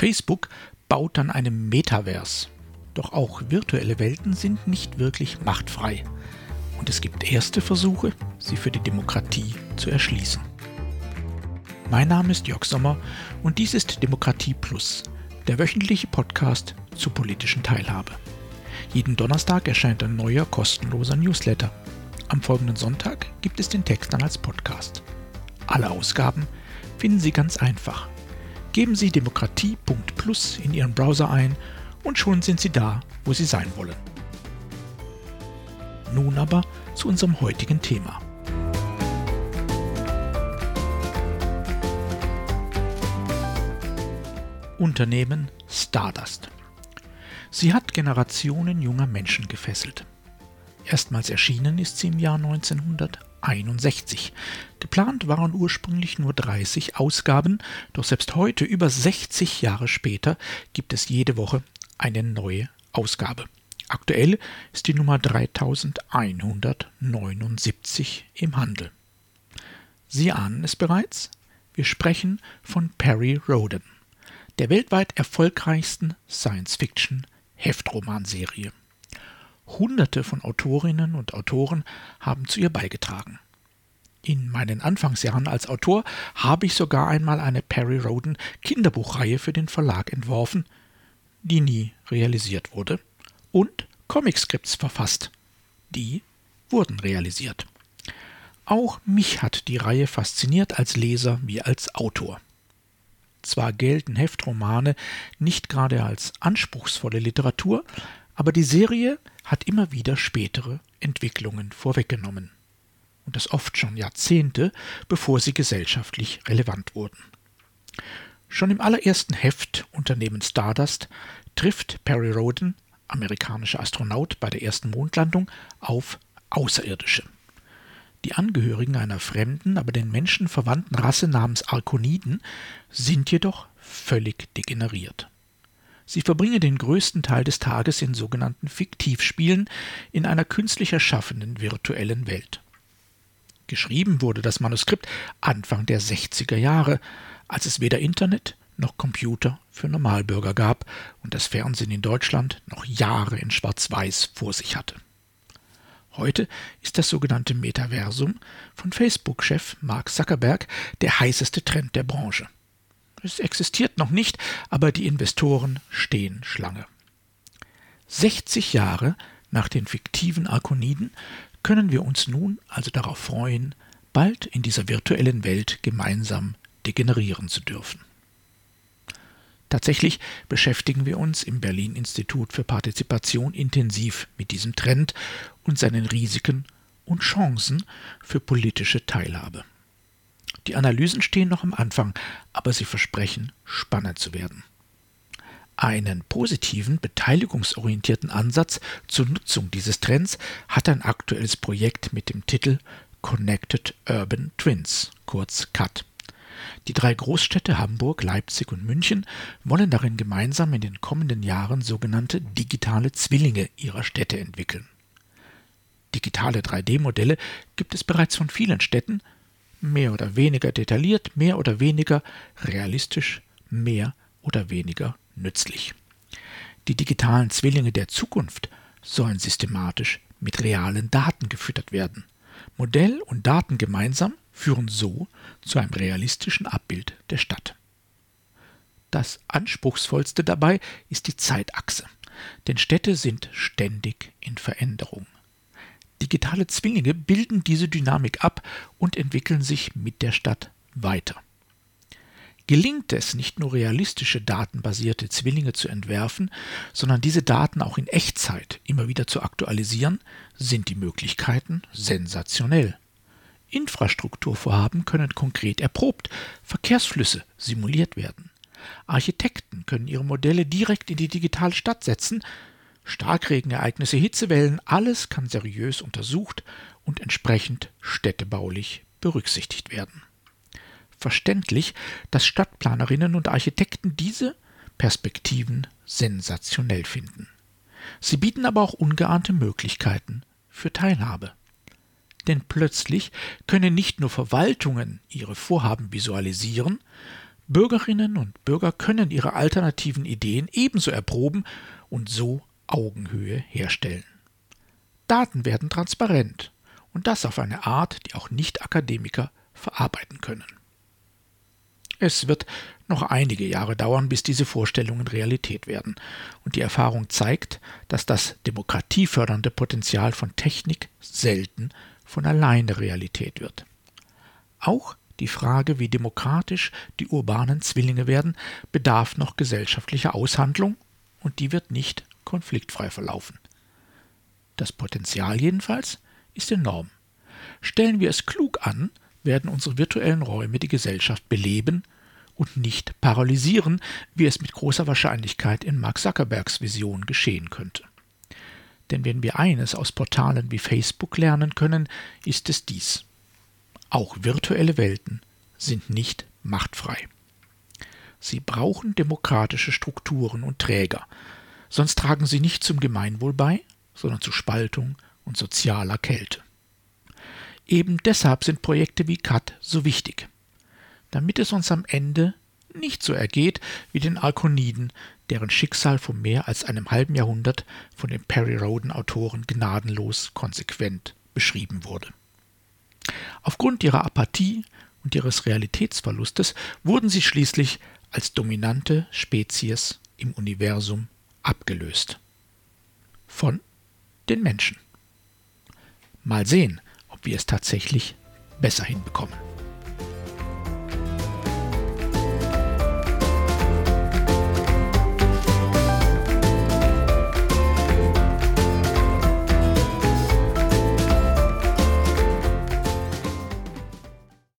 Facebook baut an einem Metaverse. Doch auch virtuelle Welten sind nicht wirklich machtfrei. Und es gibt erste Versuche, sie für die Demokratie zu erschließen. Mein Name ist Jörg Sommer und dies ist Demokratie Plus, der wöchentliche Podcast zur politischen Teilhabe. Jeden Donnerstag erscheint ein neuer kostenloser Newsletter. Am folgenden Sonntag gibt es den Text dann als Podcast. Alle Ausgaben finden Sie ganz einfach. Geben Sie demokratie.plus in Ihren Browser ein und schon sind Sie da, wo Sie sein wollen. Nun aber zu unserem heutigen Thema. Unternehmen Stardust. Sie hat Generationen junger Menschen gefesselt. Erstmals erschienen ist sie im Jahr 1961. Geplant waren ursprünglich nur 30 Ausgaben, doch selbst heute, über 60 Jahre später, gibt es jede Woche eine neue Ausgabe. Aktuell ist die Nummer 3179 im Handel. Sie ahnen es bereits? Wir sprechen von Perry Roden, der weltweit erfolgreichsten Science-Fiction-Heftromanserie. Hunderte von Autorinnen und Autoren haben zu ihr beigetragen. In meinen Anfangsjahren als Autor habe ich sogar einmal eine Perry Roden Kinderbuchreihe für den Verlag entworfen, die nie realisiert wurde und Comicscripts verfasst. Die wurden realisiert. Auch mich hat die Reihe fasziniert als Leser wie als Autor. Zwar gelten Heftromane nicht gerade als anspruchsvolle Literatur, aber die Serie hat immer wieder spätere Entwicklungen vorweggenommen. Und das oft schon Jahrzehnte, bevor sie gesellschaftlich relevant wurden. Schon im allerersten Heft Unternehmen Stardust trifft Perry Roden, amerikanischer Astronaut bei der ersten Mondlandung, auf Außerirdische. Die Angehörigen einer fremden, aber den Menschen verwandten Rasse namens Arkoniden sind jedoch völlig degeneriert. Sie verbringen den größten Teil des Tages in sogenannten Fiktivspielen in einer künstlich erschaffenen virtuellen Welt. Geschrieben wurde das Manuskript Anfang der 60er Jahre, als es weder Internet noch Computer für Normalbürger gab und das Fernsehen in Deutschland noch Jahre in Schwarz-Weiß vor sich hatte. Heute ist das sogenannte Metaversum von Facebook-Chef Mark Zuckerberg der heißeste Trend der Branche. Es existiert noch nicht, aber die Investoren stehen Schlange. 60 Jahre nach den fiktiven Arkoniden können wir uns nun also darauf freuen, bald in dieser virtuellen Welt gemeinsam degenerieren zu dürfen. Tatsächlich beschäftigen wir uns im Berlin Institut für Partizipation intensiv mit diesem Trend und seinen Risiken und Chancen für politische Teilhabe. Die Analysen stehen noch am Anfang, aber sie versprechen spannend zu werden. Einen positiven, beteiligungsorientierten Ansatz zur Nutzung dieses Trends hat ein aktuelles Projekt mit dem Titel Connected Urban Twins, kurz CUT. Die drei Großstädte Hamburg, Leipzig und München wollen darin gemeinsam in den kommenden Jahren sogenannte digitale Zwillinge ihrer Städte entwickeln. Digitale 3D-Modelle gibt es bereits von vielen Städten, mehr oder weniger detailliert, mehr oder weniger realistisch, mehr oder weniger nützlich. Die digitalen Zwillinge der Zukunft sollen systematisch mit realen Daten gefüttert werden. Modell und Daten gemeinsam führen so zu einem realistischen Abbild der Stadt. Das Anspruchsvollste dabei ist die Zeitachse, denn Städte sind ständig in Veränderung. Digitale Zwillinge bilden diese Dynamik ab und entwickeln sich mit der Stadt weiter. Gelingt es, nicht nur realistische datenbasierte Zwillinge zu entwerfen, sondern diese Daten auch in Echtzeit immer wieder zu aktualisieren, sind die Möglichkeiten sensationell. Infrastrukturvorhaben können konkret erprobt, Verkehrsflüsse simuliert werden. Architekten können ihre Modelle direkt in die digitale Stadt setzen, Starkregenereignisse, Hitzewellen, alles kann seriös untersucht und entsprechend städtebaulich berücksichtigt werden. Verständlich, dass Stadtplanerinnen und Architekten diese Perspektiven sensationell finden. Sie bieten aber auch ungeahnte Möglichkeiten für Teilhabe. Denn plötzlich können nicht nur Verwaltungen ihre Vorhaben visualisieren, Bürgerinnen und Bürger können ihre alternativen Ideen ebenso erproben und so Augenhöhe herstellen. Daten werden transparent und das auf eine Art, die auch Nicht-Akademiker verarbeiten können. Es wird noch einige Jahre dauern, bis diese Vorstellungen Realität werden, und die Erfahrung zeigt, dass das demokratiefördernde Potenzial von Technik selten von alleine Realität wird. Auch die Frage, wie demokratisch die urbanen Zwillinge werden, bedarf noch gesellschaftlicher Aushandlung, und die wird nicht konfliktfrei verlaufen. Das Potenzial jedenfalls ist enorm. Stellen wir es klug an, werden unsere virtuellen Räume die Gesellschaft beleben und nicht paralysieren, wie es mit großer Wahrscheinlichkeit in Mark Zuckerbergs Vision geschehen könnte. Denn wenn wir eines aus Portalen wie Facebook lernen können, ist es dies. Auch virtuelle Welten sind nicht machtfrei. Sie brauchen demokratische Strukturen und Träger, sonst tragen sie nicht zum Gemeinwohl bei, sondern zu Spaltung und sozialer Kälte. Eben deshalb sind Projekte wie CAT so wichtig, damit es uns am Ende nicht so ergeht wie den Alkoniden, deren Schicksal vor mehr als einem halben Jahrhundert von den Perry Roden Autoren gnadenlos konsequent beschrieben wurde. Aufgrund ihrer Apathie und ihres Realitätsverlustes wurden sie schließlich als dominante Spezies im Universum abgelöst. Von den Menschen. Mal sehen, ob wir es tatsächlich besser hinbekommen.